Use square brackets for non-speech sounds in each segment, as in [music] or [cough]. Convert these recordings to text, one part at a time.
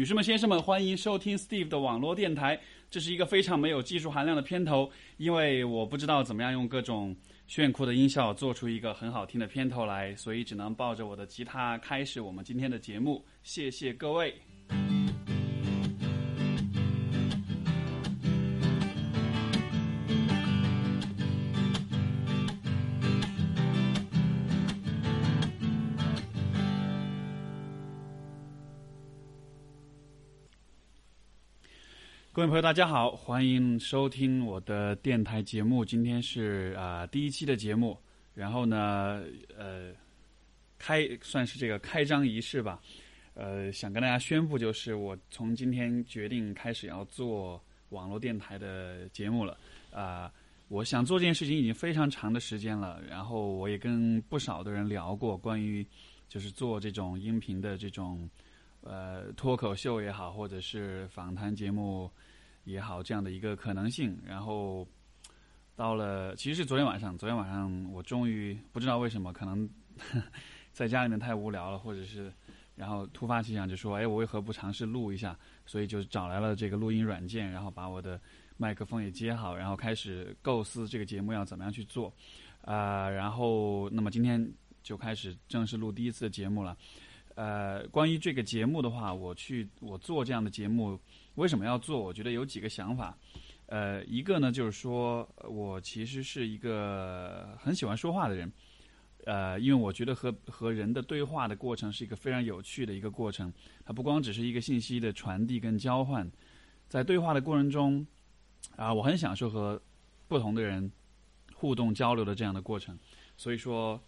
女士们、先生们，欢迎收听 Steve 的网络电台。这是一个非常没有技术含量的片头，因为我不知道怎么样用各种炫酷的音效做出一个很好听的片头来，所以只能抱着我的吉他开始我们今天的节目。谢谢各位。各位朋友，大家好，欢迎收听我的电台节目。今天是啊、第一期的节目，然后呢，呃，开算是这个开张仪式吧。呃，想跟大家宣布，就是我从今天决定开始要做网络电台的节目了。啊、我想做这件事情已经非常长的时间了，然后我也跟不少的人聊过关于就是做这种音频的这种呃脱口秀也好，或者是访谈节目也好，这样的一个可能性。然后到了，其实是昨天晚上，昨天晚上我终于不知道为什么，可能在家里面太无聊了，或者是然后突发奇想就说，哎，我为何不尝试录一下？所以就找来了这个录音软件，然后把我的麦克风也接好，然后开始构思这个节目要怎么样去做。啊、然后那么今天就开始正式录第一次的节目了。呃，关于这个节目的话，我去我做这样的节目，为什么要做？我觉得有几个想法。呃，一个呢就是说我其实是一个很喜欢说话的人。呃，因为我觉得和和人的对话的过程是一个非常有趣的一个过程，它不光只是一个信息的传递跟交换，在对话的过程中，啊、我很享受和不同的人互动交流的这样的过程。所以说，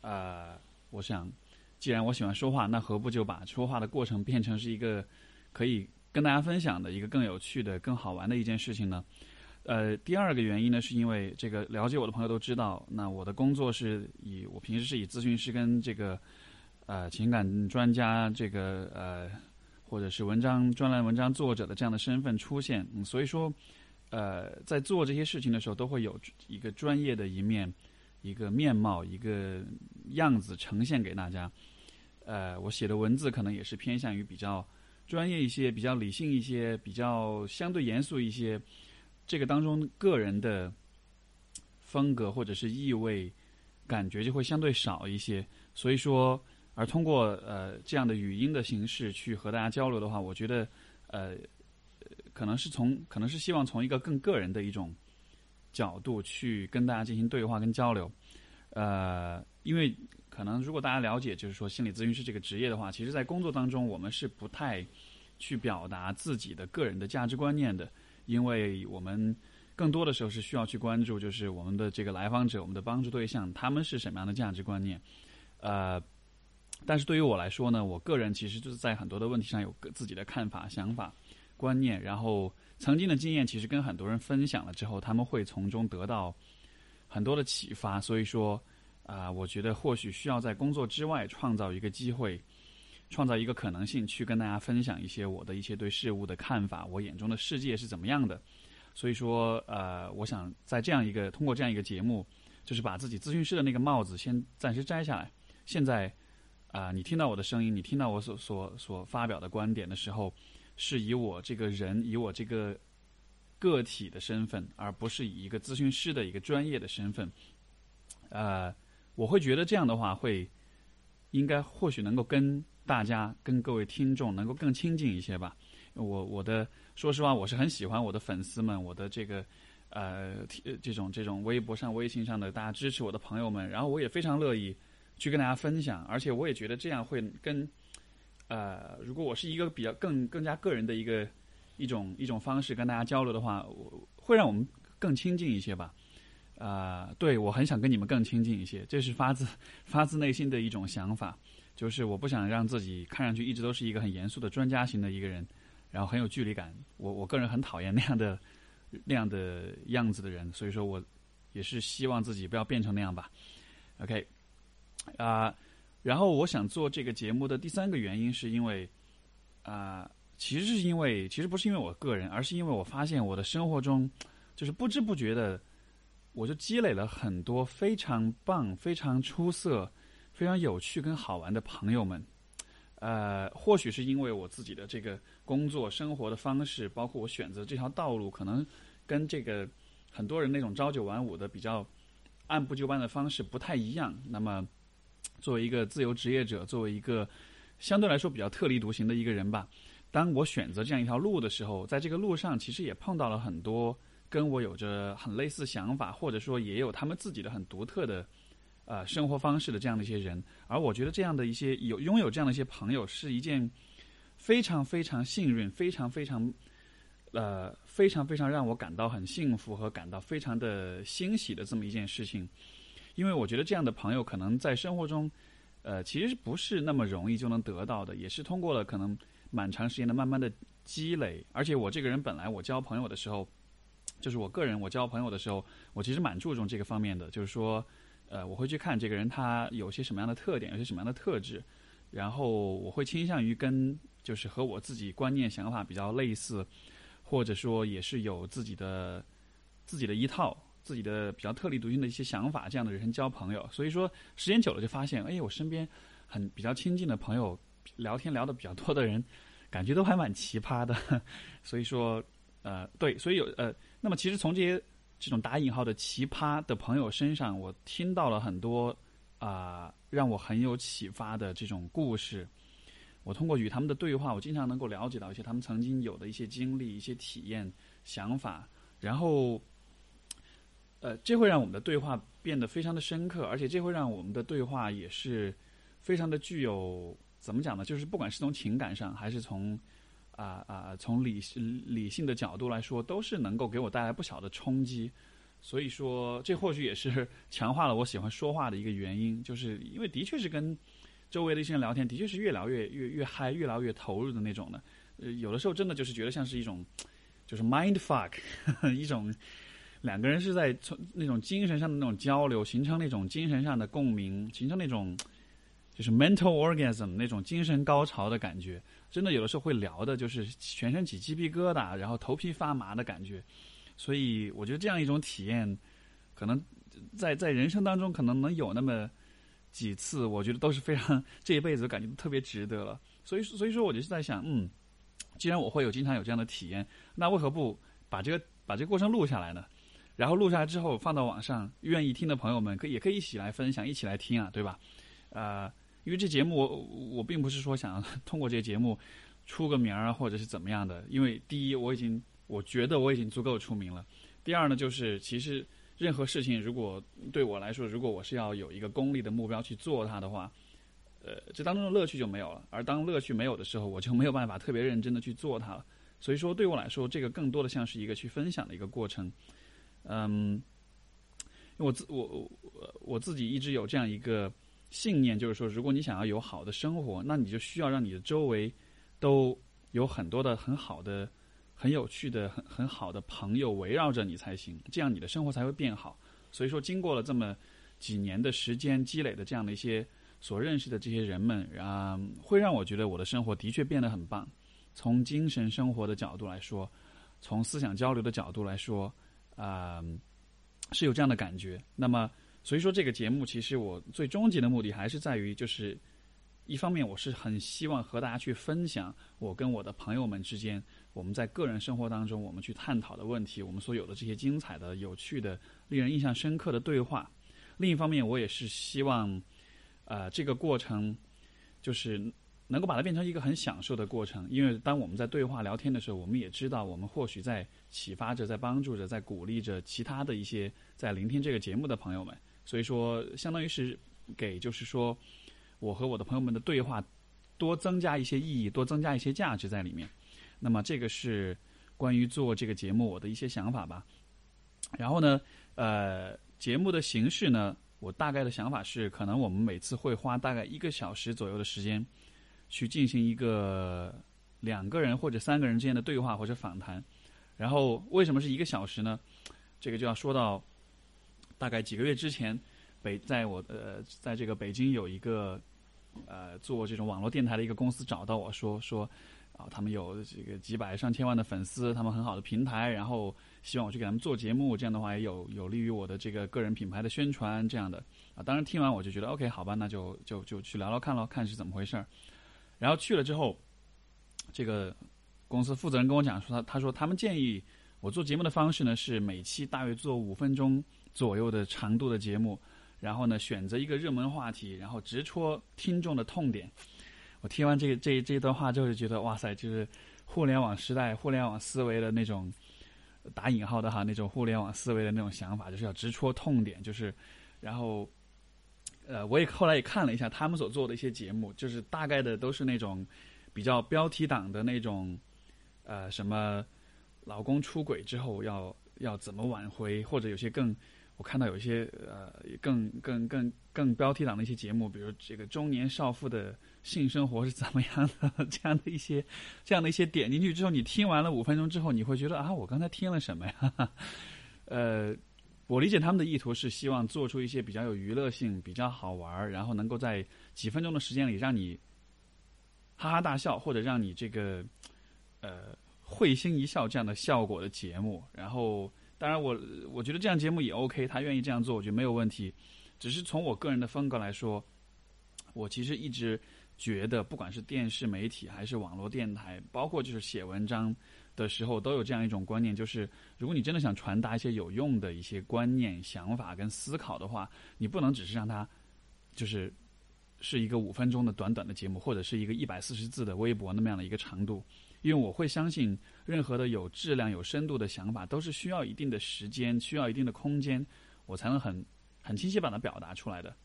呃，我想，既然我喜欢说话，那何不就把说话的过程变成是一个可以跟大家分享的一个更有趣的、更好玩的一件事情呢？呃，第二个原因呢，是因为这个了解我的朋友都知道，那我的工作是以我平时是以咨询师跟这个呃情感专家这个呃或者是文章专栏文章作者的这样的身份出现，所以说呃在做这些事情的时候，都会有一个专业的一面、一个面貌、一个样子呈现给大家。呃，我写的文字可能也是偏向于比较专业一些、比较理性一些、比较相对严肃一些。这个当中个人的风格或者是意味，感觉就会相对少一些。所以说，而通过呃这样的语音的形式去和大家交流的话，我觉得呃可能是从可能是希望从一个更个人的一种角度去跟大家进行对话跟交流。呃，因为可能如果大家了解就是说心理咨询师这个职业的话，其实在工作当中我们是不太去表达自己的个人的价值观念的。因为我们更多的时候是需要去关注，就是我们的这个来访者、我们的帮助对象，他们是什么样的价值观念。呃，但是对于我来说呢，我个人其实就是在很多的问题上有个自己的看法、想法、观念，然后曾经的经验其实跟很多人分享了之后，他们会从中得到很多的启发。所以说，啊、我觉得或许需要在工作之外创造一个机会。创造一个可能性，去跟大家分享一些我的一些对事物的看法，我眼中的世界是怎么样的。所以说，呃，我想在这样一个通过这样一个节目，就是把自己咨询师的那个帽子先暂时摘下来。现在，啊、你听到我的声音，你听到我所所所发表的观点的时候，是以我这个人，以我这个个体的身份，而不是以一个咨询师的一个专业的身份。呃，我会觉得这样的话会，应该或许能够跟大家跟各位听众能够更亲近一些吧。我我的说实话，我是很喜欢我的粉丝们，我的这个呃这种这种微博上、微信上的大家支持我的朋友们，然后我也非常乐意去跟大家分享，而且我也觉得这样会跟呃，如果我是一个比较更更加个人的一个一种一种方式跟大家交流的话，我会让我们更亲近一些吧。啊、对我很想跟你们更亲近一些，这是发自发自内心的一种想法。就是我不想让自己看上去一直都是一个很严肃的专家型的一个人，然后很有距离感。我我个人很讨厌那样的那样的样子的人，所以说我也是希望自己不要变成那样吧。OK，啊、然后我想做这个节目的第三个原因是因为啊、其实是因为其实不是因为我个人，而是因为我发现我的生活中就是不知不觉的，我就积累了很多非常棒、非常出色。非常有趣跟好玩的朋友们，呃，或许是因为我自己的这个工作生活的方式，包括我选择这条道路，可能跟这个很多人那种朝九晚五的比较按部就班的方式不太一样。那么，作为一个自由职业者，作为一个相对来说比较特立独行的一个人吧，当我选择这样一条路的时候，在这个路上其实也碰到了很多跟我有着很类似想法，或者说也有他们自己的很独特的。呃，生活方式的这样的一些人，而我觉得这样的一些有拥有这样的一些朋友，是一件非常非常幸运、非常非常呃非常非常让我感到很幸福和感到非常的欣喜的这么一件事情。因为我觉得这样的朋友，可能在生活中，呃，其实不是那么容易就能得到的，也是通过了可能蛮长时间的慢慢的积累。而且我这个人本来我交朋友的时候，就是我个人我交朋友的时候，我其实蛮注重这个方面的，就是说。呃，我会去看这个人他有些什么样的特点，有些什么样的特质，然后我会倾向于跟就是和我自己观念想法比较类似，或者说也是有自己的自己的一套自己的比较特立独行的一些想法这样的人交朋友。所以说时间久了就发现，哎，我身边很比较亲近的朋友，聊天聊的比较多的人，感觉都还蛮奇葩的。[laughs] 所以说，呃，对，所以有呃，那么其实从这些。这种打引号的奇葩的朋友身上，我听到了很多啊，让我很有启发的这种故事。我通过与他们的对话，我经常能够了解到一些他们曾经有的一些经历、一些体验、想法。然后，呃，这会让我们的对话变得非常的深刻，而且这会让我们的对话也是非常的具有怎么讲呢？就是不管是从情感上，还是从。啊啊！从理理性的角度来说，都是能够给我带来不小的冲击。所以说，这或许也是 [laughs] 强化了我喜欢说话的一个原因，就是因为的确是跟周围的一些人聊天，的确是越聊越越越嗨，越聊越投入的那种的。呃，有的时候真的就是觉得像是一种，就是 mind fuck，[laughs] 一种两个人是在从那种精神上的那种交流，形成那种精神上的共鸣，形成那种就是 mental orgasm 那种精神高潮的感觉。真的有的时候会聊的，就是全身起鸡皮疙瘩，然后头皮发麻的感觉。所以我觉得这样一种体验，可能在在人生当中可能能有那么几次，我觉得都是非常这一辈子感觉特别值得了。所以所以说，我就是在想，嗯，既然我会有经常有这样的体验，那为何不把这个把这个过程录下来呢？然后录下来之后放到网上，愿意听的朋友们可也可以一起来分享，一起来听啊，对吧？呃。因为这节目，我我并不是说想 [laughs] 通过这个节目出个名儿啊，或者是怎么样的。因为第一，我已经我觉得我已经足够出名了。第二呢，就是其实任何事情，如果对我来说，如果我是要有一个功利的目标去做它的话，呃，这当中的乐趣就没有了。而当乐趣没有的时候，我就没有办法特别认真的去做它了。所以说，对我来说，这个更多的像是一个去分享的一个过程。嗯，我自我我自己一直有这样一个。信念就是说，如果你想要有好的生活，那你就需要让你的周围都有很多的很好的、很有趣的、很很好的朋友围绕着你才行，这样你的生活才会变好。所以说，经过了这么几年的时间积累的这样的一些所认识的这些人们，啊，会让我觉得我的生活的确变得很棒。从精神生活的角度来说，从思想交流的角度来说，啊，是有这样的感觉。那么。所以说，这个节目其实我最终极的目的还是在于，就是一方面，我是很希望和大家去分享我跟我的朋友们之间我们在个人生活当中我们去探讨的问题，我们所有的这些精彩的、有趣的、令人印象深刻的对话。另一方面，我也是希望，呃，这个过程就是能够把它变成一个很享受的过程。因为当我们在对话聊天的时候，我们也知道，我们或许在启发着、在帮助着、在鼓励着其他的一些在聆听这个节目的朋友们。所以说，相当于是给，就是说，我和我的朋友们的对话多增加一些意义，多增加一些价值在里面。那么，这个是关于做这个节目我的一些想法吧。然后呢，呃，节目的形式呢，我大概的想法是，可能我们每次会花大概一个小时左右的时间，去进行一个两个人或者三个人之间的对话或者访谈。然后，为什么是一个小时呢？这个就要说到。大概几个月之前，北在我呃，在这个北京有一个呃做这种网络电台的一个公司找到我说说啊，他们有这个几百上千万的粉丝，他们很好的平台，然后希望我去给他们做节目，这样的话也有有利于我的这个个人品牌的宣传这样的啊。当然听完我就觉得 OK 好吧，那就就就去聊聊看咯，看是怎么回事儿。然后去了之后，这个公司负责人跟我讲说，他他说他们建议我做节目的方式呢是每期大约做五分钟左右的长度的节目，然后呢选择一个热门话题，然后直戳听众的痛点。我听完这个这这段话之后，就觉得哇塞，就是互联网时代、互联网思维的那种打引号的哈，那种互联网思维的那种想法，就是要直戳痛点，就是然后。呃，我也后来也看了一下他们所做的一些节目，就是大概的都是那种比较标题党的那种，呃，什么老公出轨之后要要怎么挽回，或者有些更我看到有一些呃更更更更标题党的一些节目，比如这个中年少妇的性生活是怎么样的，[laughs] 这样的一些这样的一些点进去之后，你听完了五分钟之后，你会觉得啊，我刚才听了什么呀？[laughs] 呃。我理解他们的意图是希望做出一些比较有娱乐性、比较好玩然后能够在几分钟的时间里让你哈哈大笑，或者让你这个呃会心一笑这样的效果的节目。然后，当然我我觉得这样节目也 OK，他愿意这样做，我觉得没有问题。只是从我个人的风格来说，我其实一直觉得，不管是电视媒体还是网络电台，包括就是写文章。的时候都有这样一种观念，就是如果你真的想传达一些有用的一些观念、想法跟思考的话，你不能只是让它就是是一个五分钟的短短的节目，或者是一个一百四十字的微博那么样的一个长度。因为我会相信，任何的有质量、有深度的想法，都是需要一定的时间、需要一定的空间，我才能很很清晰把它表达出来的。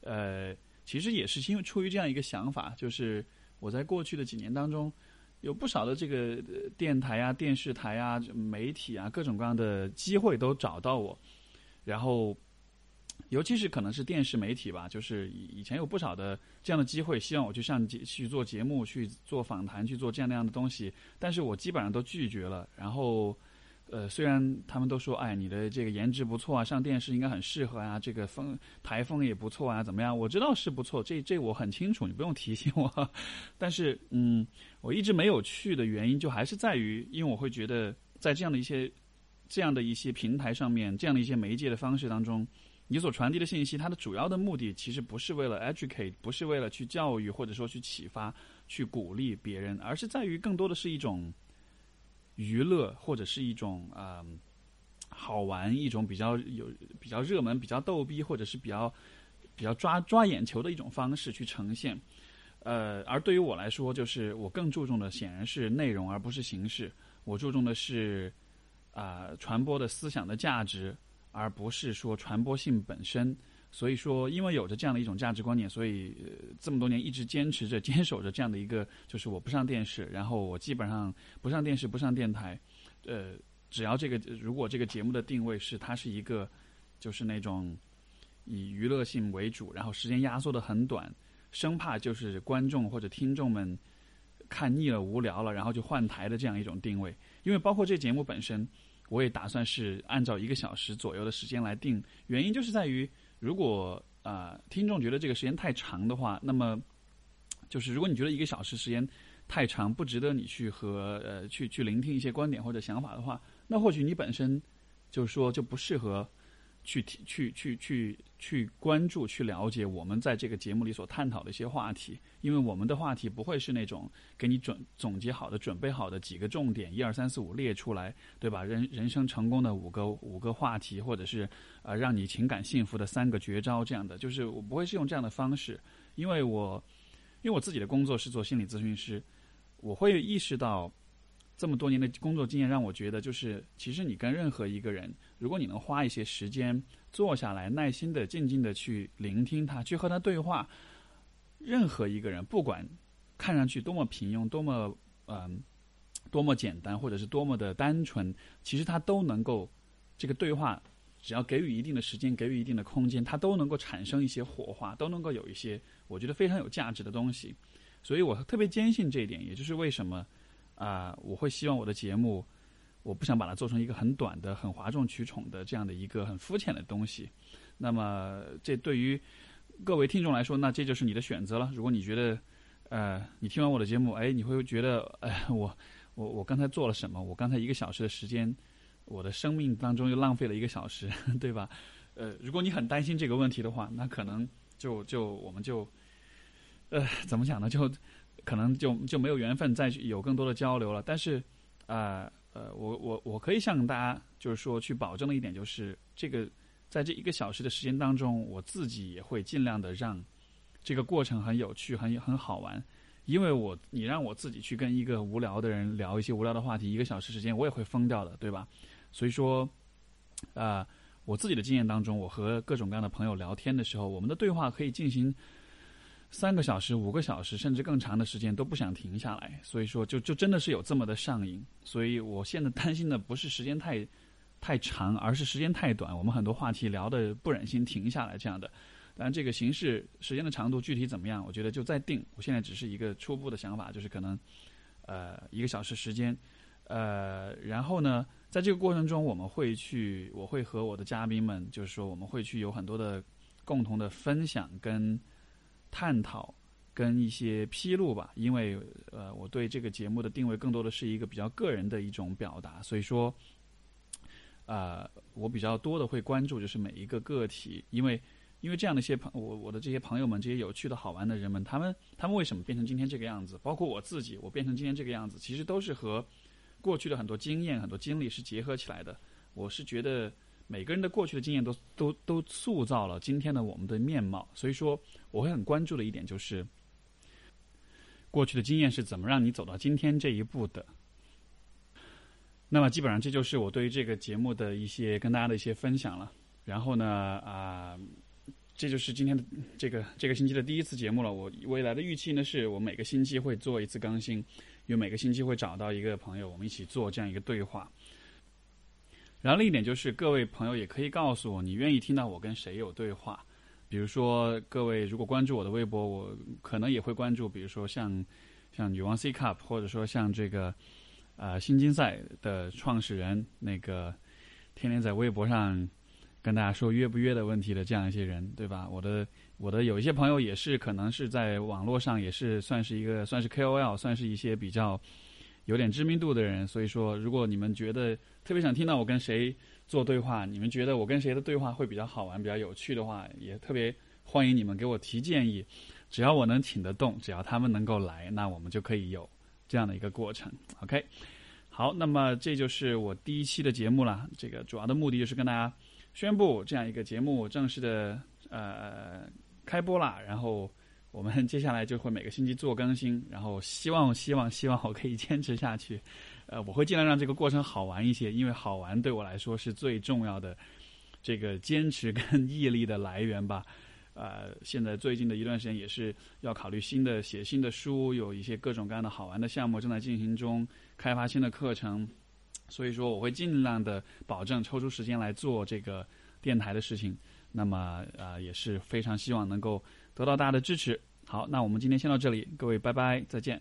呃，其实也是因为出于这样一个想法，就是我在过去的几年当中。有不少的这个电台啊、电视台啊、媒体啊，各种各样的机会都找到我，然后，尤其是可能是电视媒体吧，就是以以前有不少的这样的机会，希望我去上节去做节目、去做访谈、去做这样那样的东西，但是我基本上都拒绝了，然后。呃，虽然他们都说，哎，你的这个颜值不错啊，上电视应该很适合啊，这个风台风也不错啊，怎么样？我知道是不错，这这我很清楚，你不用提醒我。[laughs] 但是，嗯，我一直没有去的原因，就还是在于，因为我会觉得，在这样的一些这样的一些平台上面，这样的一些媒介的方式当中，你所传递的信息，它的主要的目的其实不是为了 educate，不是为了去教育或者说去启发、去鼓励别人，而是在于更多的是一种。娱乐或者是一种啊好玩，一种比较有比较热门、比较逗逼，或者是比较比较抓抓眼球的一种方式去呈现。呃，而对于我来说，就是我更注重的显然是内容，而不是形式。我注重的是啊传播的思想的价值，而不是说传播性本身。所以说，因为有着这样的一种价值观念，所以这么多年一直坚持着、坚守着这样的一个，就是我不上电视，然后我基本上不上电视、不上电台。呃，只要这个如果这个节目的定位是它是一个，就是那种以娱乐性为主，然后时间压缩的很短，生怕就是观众或者听众们看腻了、无聊了，然后就换台的这样一种定位。因为包括这节目本身，我也打算是按照一个小时左右的时间来定，原因就是在于。如果啊，听众觉得这个时间太长的话，那么就是如果你觉得一个小时时间太长，不值得你去和呃去去聆听一些观点或者想法的话，那或许你本身就是说就不适合。去去去去去关注、去了解我们在这个节目里所探讨的一些话题，因为我们的话题不会是那种给你准总结好的、准备好的几个重点，一二三四五列出来，对吧？人人生成功的五个五个话题，或者是呃让你情感幸福的三个绝招这样的，就是我不会是用这样的方式，因为我因为我自己的工作是做心理咨询师，我会意识到。这么多年的工作经验让我觉得，就是其实你跟任何一个人，如果你能花一些时间坐下来，耐心的、静静的去聆听他，去和他对话，任何一个人，不管看上去多么平庸、多么嗯、多么简单，或者是多么的单纯，其实他都能够这个对话，只要给予一定的时间，给予一定的空间，他都能够产生一些火花，都能够有一些我觉得非常有价值的东西。所以我特别坚信这一点，也就是为什么。啊，我会希望我的节目，我不想把它做成一个很短的、很哗众取宠的这样的一个很肤浅的东西。那么，这对于各位听众来说，那这就是你的选择了。如果你觉得，呃，你听完我的节目，哎，你会觉得，哎，我我我刚才做了什么？我刚才一个小时的时间，我的生命当中又浪费了一个小时，[laughs] 对吧？呃，如果你很担心这个问题的话，那可能就就我们就，呃，怎么讲呢？就。可能就就没有缘分再去有更多的交流了。但是，啊呃，我我我可以向大家就是说去保证的一点就是，这个在这一个小时的时间当中，我自己也会尽量的让这个过程很有趣、很很好玩。因为我你让我自己去跟一个无聊的人聊一些无聊的话题，一个小时时间我也会疯掉的，对吧？所以说，啊，我自己的经验当中，我和各种各样的朋友聊天的时候，我们的对话可以进行三个小时、五个小时，甚至更长的时间都不想停下来。所以说，就就真的是有这么的上瘾。所以我现在担心的不是时间太太长，而是时间太短，我们很多话题聊的不忍心停下来这样的。但这个形式时间的长度具体怎么样？我觉得就再定。我现在只是一个初步的想法，就是可能，呃，一个小时时间，呃，然后呢，在这个过程中，我们会去，我会和我的嘉宾们，就是说，我们会去有很多的共同的分享跟探讨，跟一些披露吧。因为呃，我对这个节目的定位更多的是一个比较个人的一种表达，所以说，啊，我比较多的会关注就是每一个个体，因为。因为这样的一些朋我我的这些朋友们，这些有趣的好玩的人们，他们他们为什么变成今天这个样子？包括我自己，我变成今天这个样子，其实都是和过去的很多经验、很多经历是结合起来的。我是觉得每个人的过去的经验都都都塑造了今天的我们的面貌。所以说，我会很关注的一点就是，过去的经验是怎么让你走到今天这一步的。那么，基本上这就是我对于这个节目的一些跟大家的一些分享了。然后呢，啊。这就是今天的这个这个星期的第一次节目了。我未来的预期呢，是我每个星期会做一次更新，因为每个星期会找到一个朋友，我们一起做这样一个对话。然后另一点就是，各位朋友也可以告诉我，你愿意听到我跟谁有对话。比如说，各位如果关注我的微博，我可能也会关注，比如说像像女王 C Cup，或者说像这个啊新金赛的创始人，那个天天在微博上。跟大家说约不约的问题的这样一些人，对吧？我的我的有一些朋友也是，可能是在网络上也是算是一个算是 KOL，算是一些比较有点知名度的人。所以说，如果你们觉得特别想听到我跟谁做对话，你们觉得我跟谁的对话会比较好玩、比较有趣的话，也特别欢迎你们给我提建议。只要我能请得动，只要他们能够来，那我们就可以有这样的一个过程。OK，好，那么这就是我第一期的节目了。这个主要的目的就是跟大家。宣布这样一个节目正式的呃开播了，然后我们接下来就会每个星期做更新，然后希望希望希望我可以坚持下去，呃，我会尽量让这个过程好玩一些，因为好玩对我来说是最重要的这个坚持跟毅力的来源吧。呃，现在最近的一段时间也是要考虑新的写新的书，有一些各种各样的好玩的项目正在进行中，开发新的课程。所以说，我会尽量的保证抽出时间来做这个电台的事情。那么，呃，也是非常希望能够得到大家的支持。好，那我们今天先到这里，各位拜拜，再见。